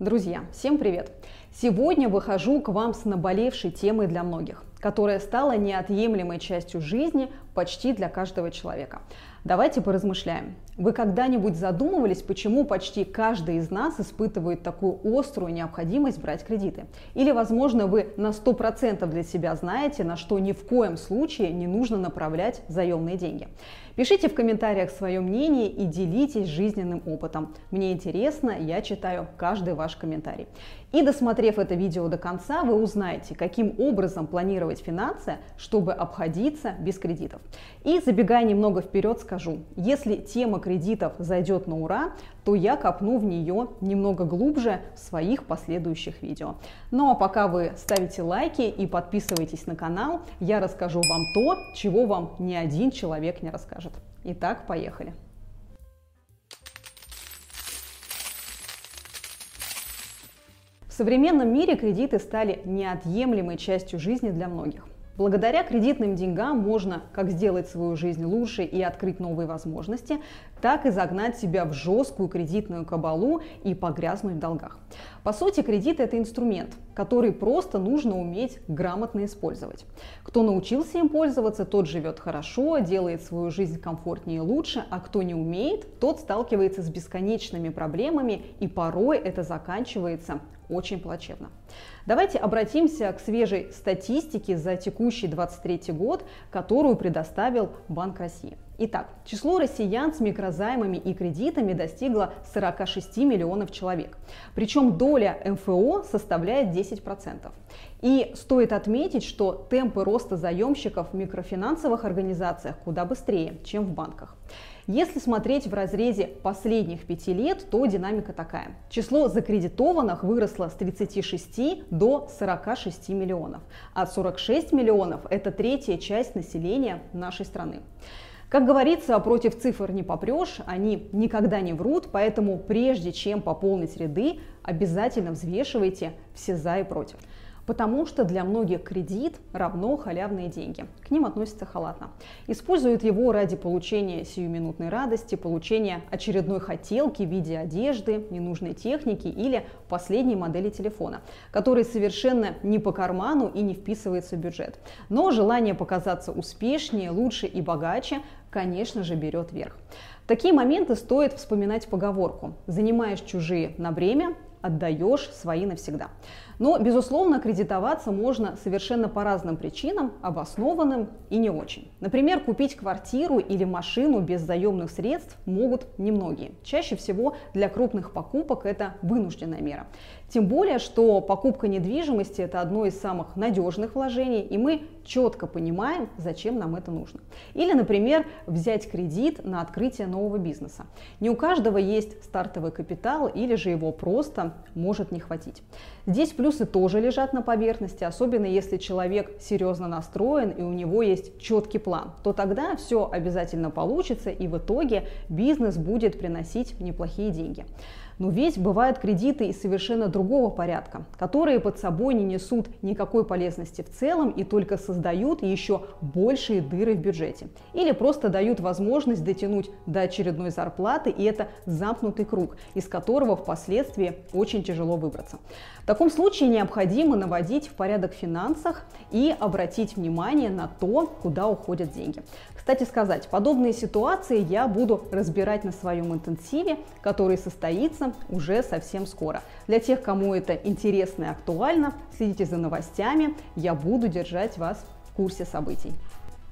Друзья, всем привет! Сегодня выхожу к вам с наболевшей темой для многих, которая стала неотъемлемой частью жизни почти для каждого человека. Давайте поразмышляем. Вы когда-нибудь задумывались, почему почти каждый из нас испытывает такую острую необходимость брать кредиты? Или, возможно, вы на 100% для себя знаете, на что ни в коем случае не нужно направлять заемные деньги? Пишите в комментариях свое мнение и делитесь жизненным опытом. Мне интересно, я читаю каждый ваш комментарий. И досмотрев это видео до конца, вы узнаете, каким образом планировать финансы, чтобы обходиться без кредитов. И забегая немного вперед, скажу, если тема кредитов зайдет на ура, то я копну в нее немного глубже в своих последующих видео. Ну а пока вы ставите лайки и подписываетесь на канал, я расскажу вам то, чего вам ни один человек не расскажет. Итак, поехали. Современном мире кредиты стали неотъемлемой частью жизни для многих. Благодаря кредитным деньгам можно как сделать свою жизнь лучше и открыть новые возможности, так и загнать себя в жесткую кредитную кабалу и погрязнуть в долгах. По сути, кредит – это инструмент, который просто нужно уметь грамотно использовать. Кто научился им пользоваться, тот живет хорошо, делает свою жизнь комфортнее и лучше, а кто не умеет, тот сталкивается с бесконечными проблемами, и порой это заканчивается очень плачевно. Давайте обратимся к свежей статистике за текущий 23 год, которую предоставил Банк России. Итак, число россиян с микрозаймами и кредитами достигло 46 миллионов человек. Причем доля МФО составляет 10%. И стоит отметить, что темпы роста заемщиков в микрофинансовых организациях куда быстрее, чем в банках. Если смотреть в разрезе последних пяти лет, то динамика такая. Число закредитованных выросло с 36 до 46 миллионов, а 46 миллионов – это третья часть населения нашей страны. Как говорится, против цифр не попрешь, они никогда не врут, поэтому прежде чем пополнить ряды, обязательно взвешивайте все за и против потому что для многих кредит равно халявные деньги. К ним относятся халатно. Используют его ради получения сиюминутной радости, получения очередной хотелки в виде одежды, ненужной техники или последней модели телефона, который совершенно не по карману и не вписывается в бюджет. Но желание показаться успешнее, лучше и богаче, конечно же, берет верх. В такие моменты стоит вспоминать поговорку «занимаешь чужие на время, отдаешь свои навсегда». Но, безусловно, кредитоваться можно совершенно по разным причинам, обоснованным и не очень. Например, купить квартиру или машину без заемных средств могут немногие. Чаще всего для крупных покупок это вынужденная мера. Тем более, что покупка недвижимости – это одно из самых надежных вложений, и мы четко понимаем, зачем нам это нужно. Или, например, взять кредит на открытие нового бизнеса. Не у каждого есть стартовый капитал, или же его просто может не хватить. Здесь плюсы тоже лежат на поверхности, особенно если человек серьезно настроен и у него есть четкий план, то тогда все обязательно получится и в итоге бизнес будет приносить неплохие деньги. Но ведь бывают кредиты и совершенно другого порядка, которые под собой не несут никакой полезности в целом и только создают еще большие дыры в бюджете. Или просто дают возможность дотянуть до очередной зарплаты, и это замкнутый круг, из которого впоследствии очень тяжело выбраться. В таком случае необходимо наводить в порядок финансах и обратить внимание на то, куда уходят деньги. Кстати сказать, подобные ситуации я буду разбирать на своем интенсиве, который состоится уже совсем скоро. Для тех, кому это интересно и актуально, следите за новостями, я буду держать вас в курсе событий.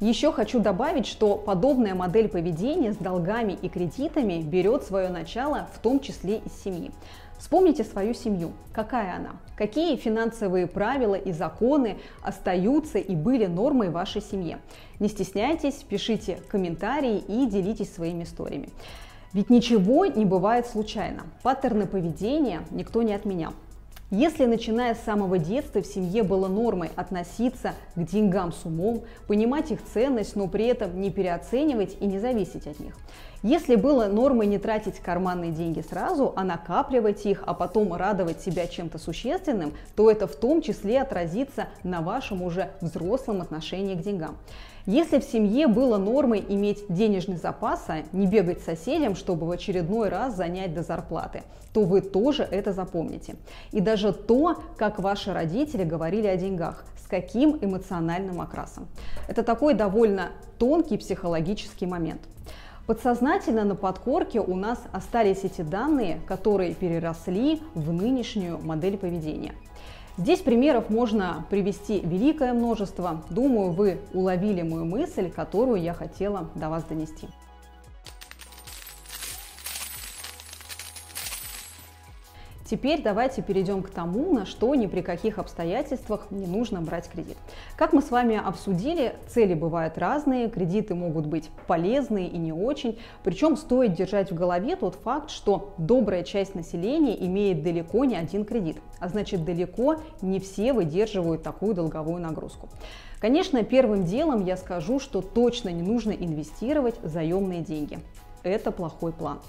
Еще хочу добавить, что подобная модель поведения с долгами и кредитами берет свое начало в том числе из семьи. Вспомните свою семью. Какая она? Какие финансовые правила и законы остаются и были нормой в вашей семье? Не стесняйтесь, пишите комментарии и делитесь своими историями. Ведь ничего не бывает случайно. Паттерны поведения никто не отменял. Если начиная с самого детства в семье было нормой относиться к деньгам с умом, понимать их ценность, но при этом не переоценивать и не зависеть от них. Если было нормой не тратить карманные деньги сразу, а накапливать их, а потом радовать себя чем-то существенным, то это в том числе отразится на вашем уже взрослом отношении к деньгам. Если в семье было нормой иметь денежный запас, а не бегать соседям, чтобы в очередной раз занять до зарплаты, то вы тоже это запомните. И даже то, как ваши родители говорили о деньгах, с каким эмоциональным окрасом. Это такой довольно тонкий психологический момент. Подсознательно на подкорке у нас остались эти данные, которые переросли в нынешнюю модель поведения – Здесь примеров можно привести великое множество. Думаю, вы уловили мою мысль, которую я хотела до вас донести. Теперь давайте перейдем к тому, на что ни при каких обстоятельствах не нужно брать кредит. Как мы с вами обсудили, цели бывают разные, кредиты могут быть полезные и не очень. Причем стоит держать в голове тот факт, что добрая часть населения имеет далеко не один кредит, а значит далеко не все выдерживают такую долговую нагрузку. Конечно, первым делом я скажу, что точно не нужно инвестировать заемные деньги. Это плохой план.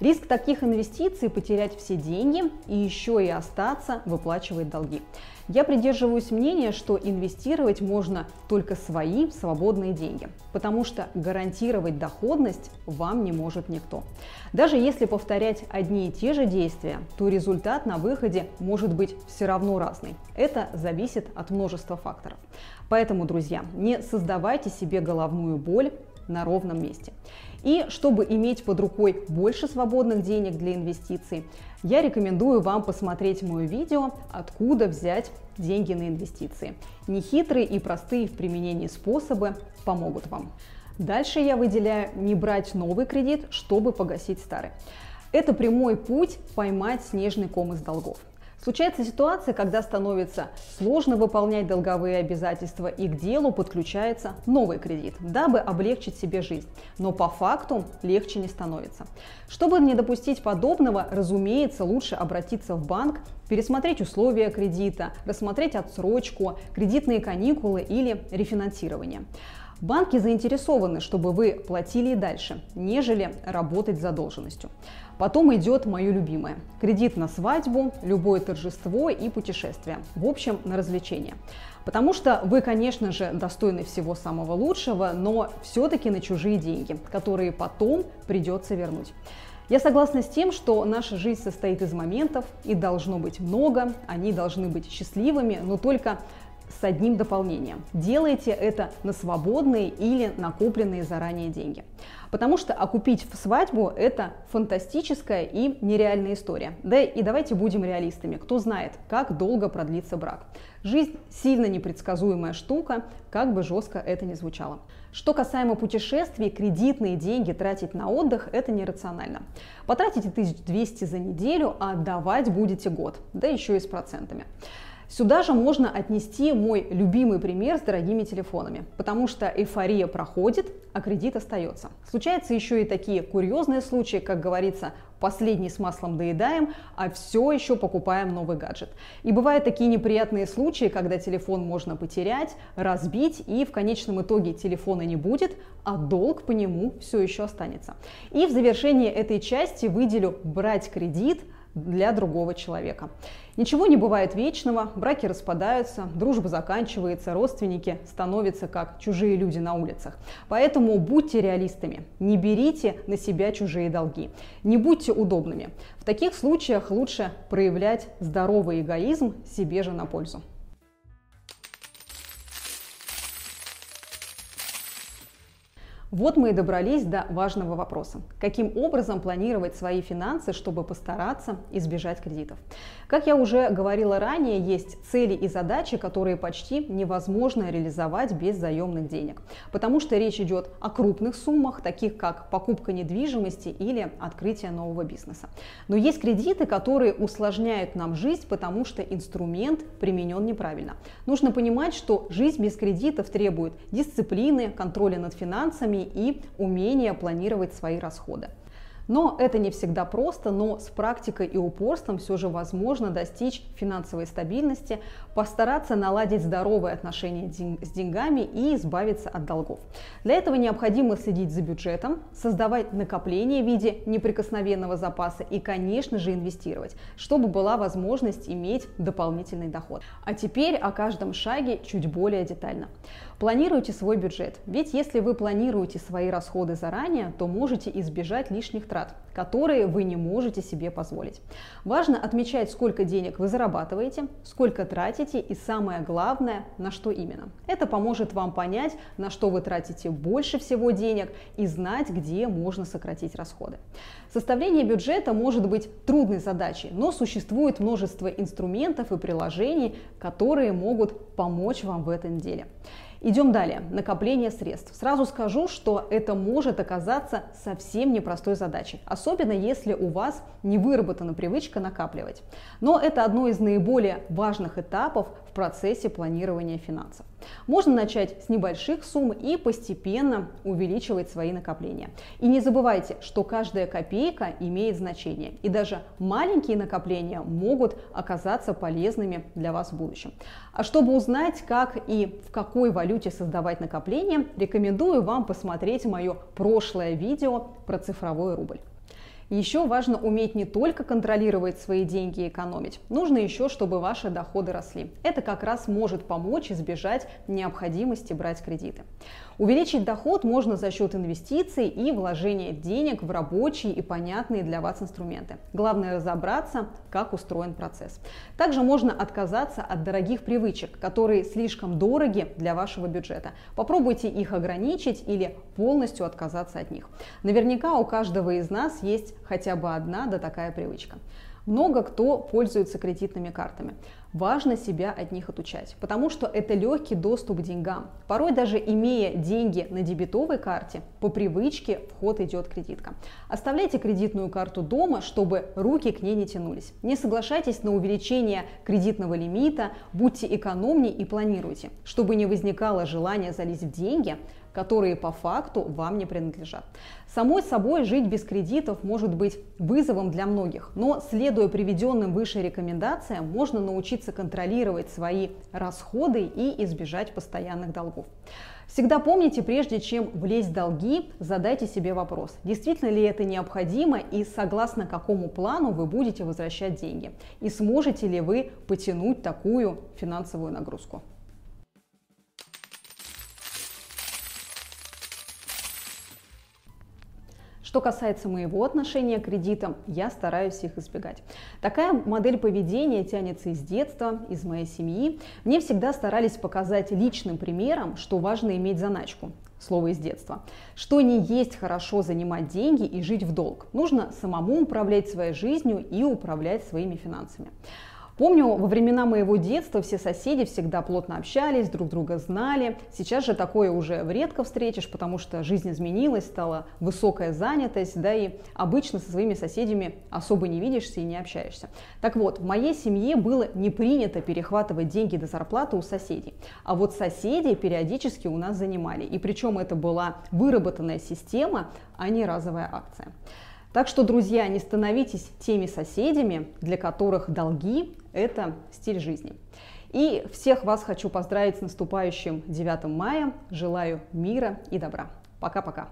Риск таких инвестиций – потерять все деньги и еще и остаться выплачивать долги. Я придерживаюсь мнения, что инвестировать можно только свои свободные деньги, потому что гарантировать доходность вам не может никто. Даже если повторять одни и те же действия, то результат на выходе может быть все равно разный. Это зависит от множества факторов. Поэтому, друзья, не создавайте себе головную боль на ровном месте. И чтобы иметь под рукой больше свободных денег для инвестиций, я рекомендую вам посмотреть мое видео «Откуда взять деньги на инвестиции». Нехитрые и простые в применении способы помогут вам. Дальше я выделяю не брать новый кредит, чтобы погасить старый. Это прямой путь поймать снежный ком из долгов – Случается ситуация, когда становится сложно выполнять долговые обязательства и к делу подключается новый кредит, дабы облегчить себе жизнь. Но по факту легче не становится. Чтобы не допустить подобного, разумеется, лучше обратиться в банк, пересмотреть условия кредита, рассмотреть отсрочку, кредитные каникулы или рефинансирование. Банки заинтересованы, чтобы вы платили и дальше, нежели работать с задолженностью. Потом идет мое любимое. Кредит на свадьбу, любое торжество и путешествие. В общем, на развлечения. Потому что вы, конечно же, достойны всего самого лучшего, но все-таки на чужие деньги, которые потом придется вернуть. Я согласна с тем, что наша жизнь состоит из моментов, и должно быть много, они должны быть счастливыми, но только с одним дополнением. Делайте это на свободные или накопленные заранее деньги. Потому что окупить в свадьбу – это фантастическая и нереальная история. Да и давайте будем реалистами. Кто знает, как долго продлится брак. Жизнь сильно непредсказуемая штука, как бы жестко это ни звучало. Что касаемо путешествий, кредитные деньги тратить на отдых – это нерационально. Потратите 1200 за неделю, а отдавать будете год, да еще и с процентами. Сюда же можно отнести мой любимый пример с дорогими телефонами, потому что эйфория проходит, а кредит остается. Случаются еще и такие курьезные случаи, как говорится, последний с маслом доедаем, а все еще покупаем новый гаджет. И бывают такие неприятные случаи, когда телефон можно потерять, разбить, и в конечном итоге телефона не будет, а долг по нему все еще останется. И в завершении этой части выделю брать кредит для другого человека. Ничего не бывает вечного, браки распадаются, дружба заканчивается, родственники становятся как чужие люди на улицах. Поэтому будьте реалистами, не берите на себя чужие долги, не будьте удобными. В таких случаях лучше проявлять здоровый эгоизм себе же на пользу. Вот мы и добрались до важного вопроса. Каким образом планировать свои финансы, чтобы постараться избежать кредитов? Как я уже говорила ранее, есть цели и задачи, которые почти невозможно реализовать без заемных денег. Потому что речь идет о крупных суммах, таких как покупка недвижимости или открытие нового бизнеса. Но есть кредиты, которые усложняют нам жизнь, потому что инструмент применен неправильно. Нужно понимать, что жизнь без кредитов требует дисциплины, контроля над финансами и умение планировать свои расходы. Но это не всегда просто, но с практикой и упорством все же возможно достичь финансовой стабильности, постараться наладить здоровые отношения с деньгами и избавиться от долгов. Для этого необходимо следить за бюджетом, создавать накопления в виде неприкосновенного запаса и, конечно же, инвестировать, чтобы была возможность иметь дополнительный доход. А теперь о каждом шаге чуть более детально. Планируйте свой бюджет, ведь если вы планируете свои расходы заранее, то можете избежать лишних трат, которые вы не можете себе позволить. Важно отмечать, сколько денег вы зарабатываете, сколько тратите и самое главное, на что именно. Это поможет вам понять, на что вы тратите больше всего денег и знать, где можно сократить расходы. Составление бюджета может быть трудной задачей, но существует множество инструментов и приложений, которые могут помочь вам в этом деле. Идем далее. Накопление средств. Сразу скажу, что это может оказаться совсем непростой задачей, особенно если у вас не выработана привычка накапливать. Но это одно из наиболее важных этапов в процессе планирования финансов. Можно начать с небольших сумм и постепенно увеличивать свои накопления. И не забывайте, что каждая копейка имеет значение. И даже маленькие накопления могут оказаться полезными для вас в будущем. А чтобы узнать, как и в какой валюте создавать накопления, рекомендую вам посмотреть мое прошлое видео про цифровой рубль. Еще важно уметь не только контролировать свои деньги и экономить, нужно еще, чтобы ваши доходы росли. Это как раз может помочь избежать необходимости брать кредиты. Увеличить доход можно за счет инвестиций и вложения денег в рабочие и понятные для вас инструменты. Главное разобраться, как устроен процесс. Также можно отказаться от дорогих привычек, которые слишком дороги для вашего бюджета. Попробуйте их ограничить или полностью отказаться от них. Наверняка у каждого из нас есть хотя бы одна да такая привычка. Много кто пользуется кредитными картами. Важно себя от них отучать, потому что это легкий доступ к деньгам. Порой даже имея деньги на дебетовой карте, по привычке в ход идет кредитка. Оставляйте кредитную карту дома, чтобы руки к ней не тянулись. Не соглашайтесь на увеличение кредитного лимита, будьте экономнее и планируйте, чтобы не возникало желания залезть в деньги, которые по факту вам не принадлежат. Самой собой жить без кредитов может быть вызовом для многих, но следуя приведенным выше рекомендациям, можно научиться контролировать свои расходы и избежать постоянных долгов. Всегда помните, прежде чем влезть в долги, задайте себе вопрос, действительно ли это необходимо и согласно какому плану вы будете возвращать деньги, и сможете ли вы потянуть такую финансовую нагрузку. Что касается моего отношения к кредитам, я стараюсь их избегать. Такая модель поведения тянется из детства, из моей семьи. Мне всегда старались показать личным примером, что важно иметь заначку слово из детства, что не есть хорошо занимать деньги и жить в долг. Нужно самому управлять своей жизнью и управлять своими финансами. Помню, во времена моего детства все соседи всегда плотно общались, друг друга знали. Сейчас же такое уже редко встретишь, потому что жизнь изменилась, стала высокая занятость, да и обычно со своими соседями особо не видишься и не общаешься. Так вот, в моей семье было не принято перехватывать деньги до зарплаты у соседей. А вот соседи периодически у нас занимали. И причем это была выработанная система, а не разовая акция. Так что, друзья, не становитесь теми соседями, для которых долги – это стиль жизни. И всех вас хочу поздравить с наступающим 9 мая. Желаю мира и добра. Пока-пока.